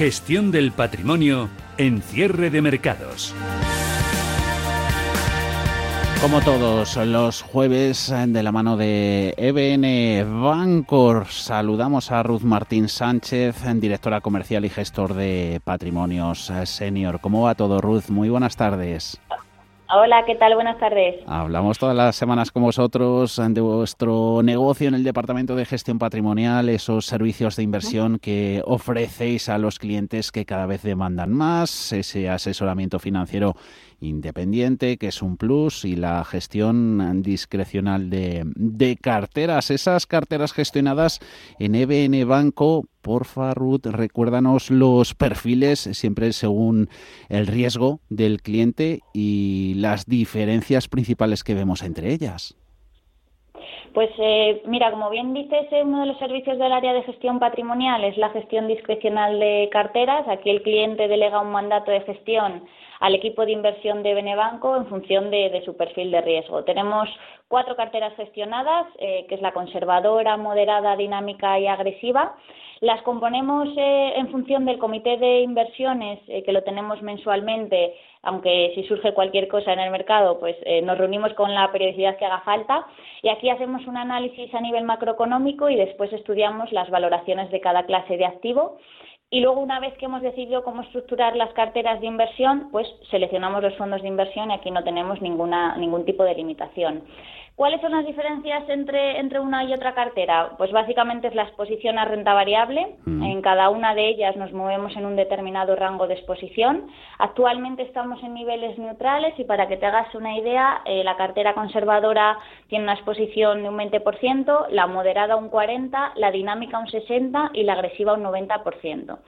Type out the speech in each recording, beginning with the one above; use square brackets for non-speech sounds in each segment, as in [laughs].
Gestión del patrimonio en cierre de mercados. Como todos los jueves, de la mano de EBN Bancor, saludamos a Ruth Martín Sánchez, directora comercial y gestor de patrimonios senior. ¿Cómo va todo, Ruth? Muy buenas tardes. Hola, ¿qué tal? Buenas tardes. Hablamos todas las semanas con vosotros de vuestro negocio en el Departamento de Gestión Patrimonial, esos servicios de inversión que ofrecéis a los clientes que cada vez demandan más, ese asesoramiento financiero independiente, que es un plus, y la gestión discrecional de, de carteras. Esas carteras gestionadas en EBN Banco, porfa, Ruth, recuérdanos los perfiles, siempre según el riesgo del cliente y las diferencias principales que vemos entre ellas. Pues eh, mira, como bien dices, eh, uno de los servicios del área de gestión patrimonial es la gestión discrecional de carteras. Aquí el cliente delega un mandato de gestión al equipo de inversión de Benebanco en función de, su perfil de riesgo. Tenemos cuatro carteras gestionadas, eh, que es la conservadora, moderada, dinámica y agresiva. Las componemos eh, en función del comité de inversiones, eh, que lo tenemos mensualmente, aunque si surge cualquier cosa en el mercado, pues nos reunimos con la periodicidad que haga falta. Y aquí hacemos un análisis a nivel macroeconómico y después estudiamos las valoraciones de cada clase de activo y luego, una vez que hemos decidido cómo estructurar las carteras de inversión, pues seleccionamos los fondos de inversión y aquí no tenemos ninguna, ningún tipo de limitación. ¿Cuáles son las diferencias entre, entre una y otra cartera? Pues básicamente es la exposición a renta variable. Mm. En cada una de ellas nos movemos en un determinado rango de exposición. Actualmente estamos en niveles neutrales y para que te hagas una idea, eh, la cartera conservadora tiene una exposición de un 20%, la moderada un 40%, la dinámica un 60% y la agresiva un 90%.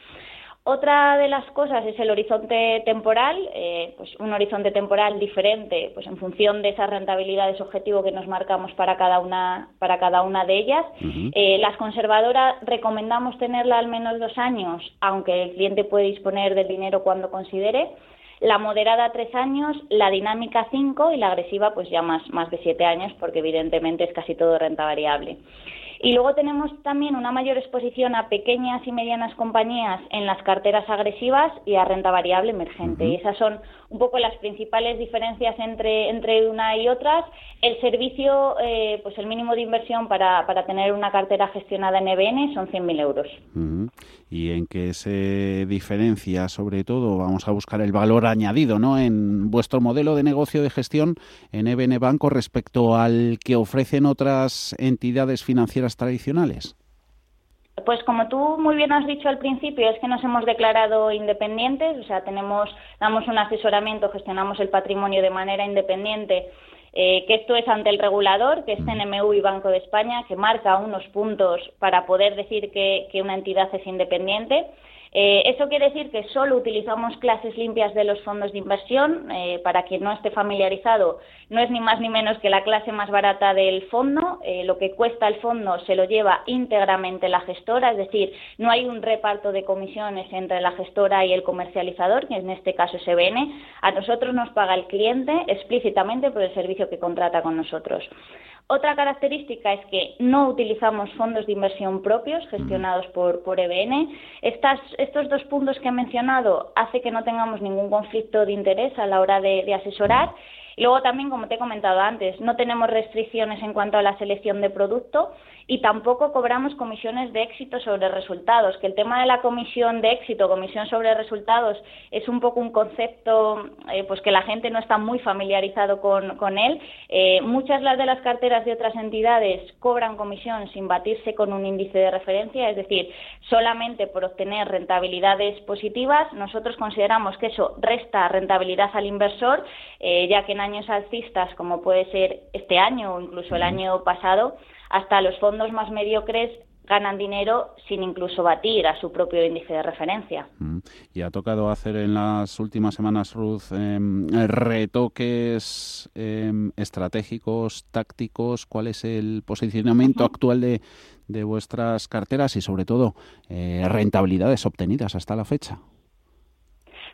Otra de las cosas es el horizonte temporal, eh, pues un horizonte temporal diferente, pues en función de esas rentabilidades objetivo que nos marcamos para cada una, para cada una de ellas. Eh, las conservadoras recomendamos tenerla al menos dos años, aunque el cliente puede disponer del dinero cuando considere. La moderada tres años, la dinámica cinco y la agresiva pues ya más, más de siete años, porque evidentemente es casi todo renta variable. Y luego tenemos también una mayor exposición a pequeñas y medianas compañías en las carteras agresivas y a renta variable emergente. Y esas son un poco las principales diferencias entre, entre una y otras. El servicio, eh, pues el mínimo de inversión para, para tener una cartera gestionada en EBN son 100.000 euros. ¿Y en qué se diferencia, sobre todo, vamos a buscar el valor añadido ¿no? en vuestro modelo de negocio de gestión en EBN Banco respecto al que ofrecen otras entidades financieras tradicionales? Pues como tú muy bien has dicho al principio, es que nos hemos declarado independientes, o sea, tenemos, damos un asesoramiento, gestionamos el patrimonio de manera independiente, eh, que esto es ante el regulador, que es CNMU y Banco de España, que marca unos puntos para poder decir que una entidad es independiente. Eh, eso quiere decir que solo utilizamos clases limpias de los fondos de inversión. Eh, para quien no esté familiarizado, no es ni más ni menos que la clase más barata del fondo. Eh, lo que cuesta el fondo se lo lleva íntegramente la gestora, es decir, no hay un reparto de comisiones entre la gestora y el comercializador, que en este caso es EBN. A nosotros nos paga el cliente explícitamente por el servicio que contrata con nosotros. Otra característica es que no utilizamos fondos de inversión propios gestionados por, por EBN. estos dos puntos que he mencionado hace que no tengamos ningún conflicto de interés a la hora de asesorar y luego también, como te he comentado antes, no tenemos restricciones en cuanto a la selección de producto y tampoco cobramos comisiones de éxito sobre resultados, que el tema de la comisión de éxito, comisión sobre resultados, es un poco un concepto eh, pues que la gente no está muy familiarizado con, con él. Eh, muchas de las carteras de otras entidades cobran comisión sin batirse con un índice de referencia, es decir, solamente por obtener rentabilidades positivas. Nosotros consideramos que eso resta rentabilidad al inversor, eh, ya que años alcistas, como puede ser este año o incluso el año pasado, hasta los fondos más mediocres ganan dinero sin incluso batir a su propio índice de referencia. Y ha tocado hacer en las últimas semanas, Ruth, em, retoques em, estratégicos, tácticos. ¿Cuál es el posicionamiento actual de, de, vuestras carteras y, sobre todo, eh, rentabilidades obtenidas hasta la fecha?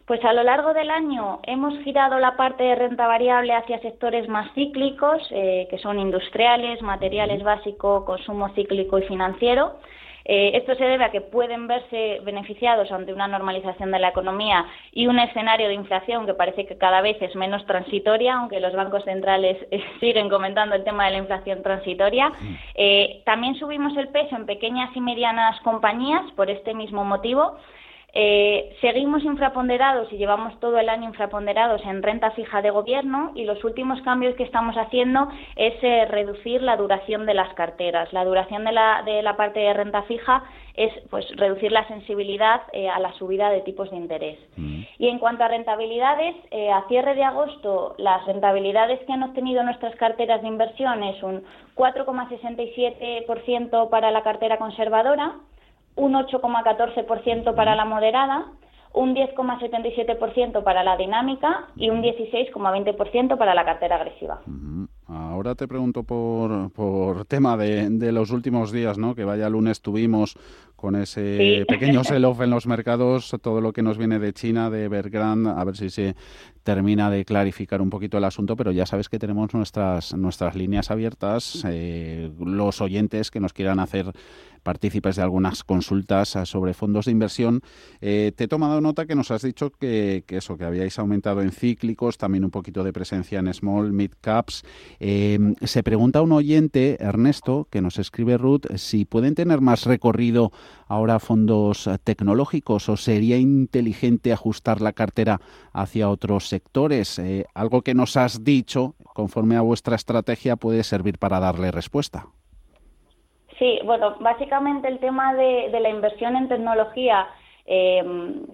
Pues a lo largo del año hemos girado la parte de renta variable hacia sectores más cíclicos, eh, que son industriales, materiales básicos, consumo cíclico y financiero. Eh, esto se debe a que pueden verse beneficiados ante una normalización de la economía y un escenario de inflación que parece que cada vez es menos transitoria, aunque los bancos centrales eh, [laughs] siguen comentando el tema de la inflación transitoria. también subimos el peso en pequeñas y medianas compañías por este mismo motivo. Eh, seguimos infraponderados y llevamos todo el año infraponderados en renta fija de gobierno y los últimos cambios que estamos haciendo es eh, reducir la duración de las carteras. La duración de la, de la parte de renta fija es pues reducir la sensibilidad eh, a la subida de tipos de interés. Mm. Y en cuanto a rentabilidades, a cierre de agosto, las rentabilidades que han obtenido nuestras carteras de inversión es un 4,67% para la cartera conservadora, un 8,14% para la moderada, un 10,77% para la dinámica y un 16,20% para la cartera agresiva. Ahora te pregunto por, por tema de, de, los últimos días, ¿no? Que vaya lunes tuvimos con ese pequeño [laughs] sell-off en los mercados, todo lo que nos viene de China, de Evergrande, a ver si se termina de clarificar un poquito el asunto, pero ya sabes que tenemos nuestras, nuestras líneas abiertas, eh, los oyentes que nos quieran hacer partícipes de algunas consultas sobre fondos de inversión. Eh, te he tomado nota que nos has dicho que, eso, que habíais aumentado en cíclicos, también un poquito de presencia en small, mid caps. Eh, se pregunta un oyente, Ernesto, que nos escribe Ruth, si pueden tener más recorrido ahora fondos tecnológicos o sería inteligente ajustar la cartera hacia otros sectores. Eh, algo que nos has dicho, conforme a vuestra estrategia, puede servir para darle respuesta. Sí, bueno, básicamente el tema de, la inversión en tecnología eh,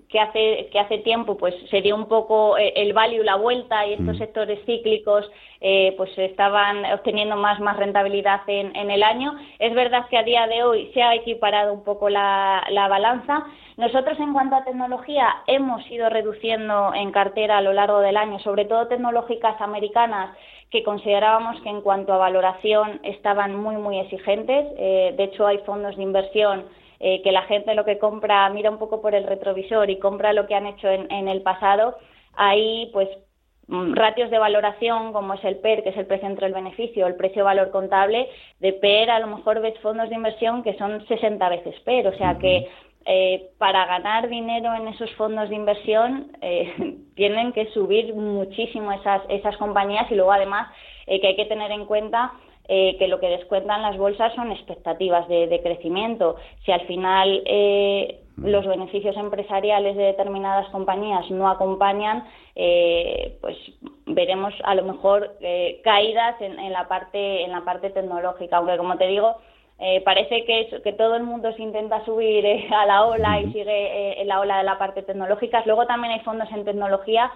que hace que hace tiempo pues sería un poco eh, el value la vuelta y estos mm. sectores cíclicos eh, pues estaban obteniendo más más rentabilidad en, en, el año es verdad que a día de hoy se ha equiparado un poco la, la balanza nosotros en cuanto a tecnología hemos ido reduciendo en cartera a lo largo del año sobre todo tecnológicas americanas que considerábamos que en cuanto a valoración estaban muy, muy exigentes. Eh, de hecho, hay fondos de inversión eh, que la gente lo que compra mira un poco por el retrovisor y compra lo que han hecho en, el pasado. Hay, pues, mm, ratios de valoración como es el PER, que es el precio entre el beneficio, el precio-valor contable, de PER a lo mejor ves fondos de inversión que son 60 veces PER, o sea que eh, para ganar dinero en esos fondos de inversión eh, [laughs] tienen que subir muchísimo esas, esas compañías y luego además eh, que hay que tener en cuenta que lo que descuentan las bolsas son expectativas de, crecimiento. Si al final los beneficios empresariales de determinadas compañías no acompañan, pues veremos a lo mejor caídas en, en, la parte en la parte tecnológica. Aunque como te digo eh, parece que, que todo el mundo se intenta subir eh, a la ola y sigue eh, en la ola de la parte tecnológica. Luego también hay fondos en tecnología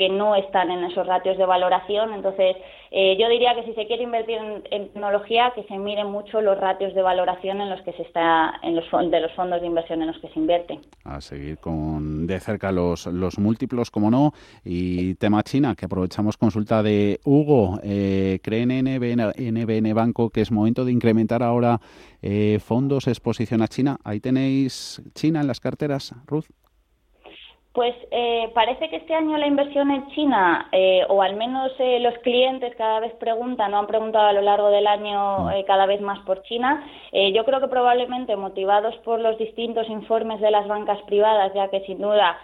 que no están en esos ratios de valoración. Entonces, eh, yo diría que si se quiere invertir en, tecnología, que se miren mucho los ratios de valoración en los que se está, en los de los fondos de inversión en los que se invierte. A seguir con de cerca los, los múltiplos, como no. Y tema China, que aprovechamos consulta de Hugo. Eh, ¿Cree en NBN, Banco que es momento de incrementar ahora eh, fondos exposición a China? Ahí tenéis China en las carteras, Ruth. Pues eh, parece que este año la inversión en China, eh, o al menos eh, los clientes cada vez preguntan, no han preguntado a lo largo del año mm. cada vez más por China. yo creo que probablemente motivados por los distintos informes de las bancas privadas, ya que sin duda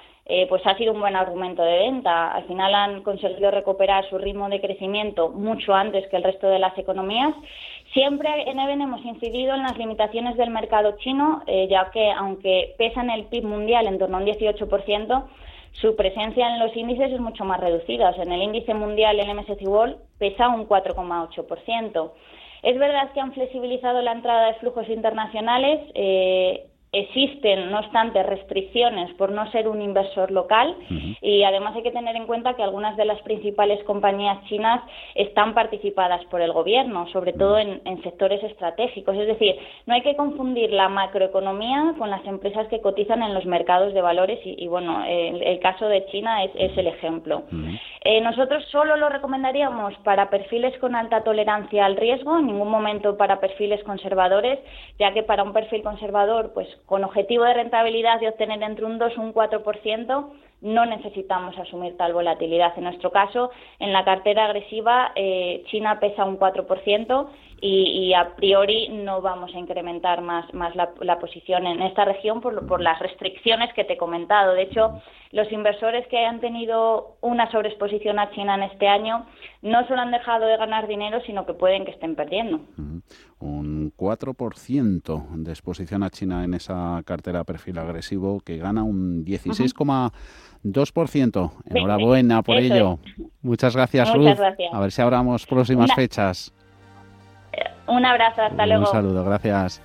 pues ha sido un buen argumento de venta. Al final han conseguido recuperar su ritmo de crecimiento mucho antes que el resto de las economías Siempre en EVEN hemos incidido en las limitaciones del mercado chino, eh, ya que aunque pesa en el PIB mundial en torno a un 18%, su presencia en los índices es mucho más reducida. en el índice mundial, el MSCI World, pesa un 4,8%. Es verdad que han flexibilizado la entrada de flujos internacionales. Eh, Existen, no obstante, restricciones por no ser un inversor local y además hay que tener en cuenta que algunas de las principales compañías chinas están participadas por el gobierno, sobre todo en, sectores estratégicos. Es decir, no hay que confundir la macroeconomía con las empresas que cotizan en los mercados de valores y, bueno, el, caso de China es, el ejemplo. Eh, nosotros solo lo recomendaríamos para perfiles con alta tolerancia al riesgo, en ningún momento para perfiles conservadores, ya que para un perfil conservador, pues con objetivo de rentabilidad de obtener entre un 2 y un 4%, no necesitamos asumir tal volatilidad. En nuestro caso, en la cartera agresiva, eh, China pesa un 4% y, a priori no vamos a incrementar más, más la, posición en esta región por, por, las restricciones que te he comentado. De hecho, los inversores que han tenido una sobreexposición a China en este año no solo han dejado de ganar dinero, sino que pueden que estén perdiendo. Un 4% de exposición a China en esa cartera perfil agresivo que gana un 16,2%. Enhorabuena por ello. Muchas gracias, Ruth. A ver si abramos próximas fechas. Un abrazo, hasta luego. Un saludo, gracias.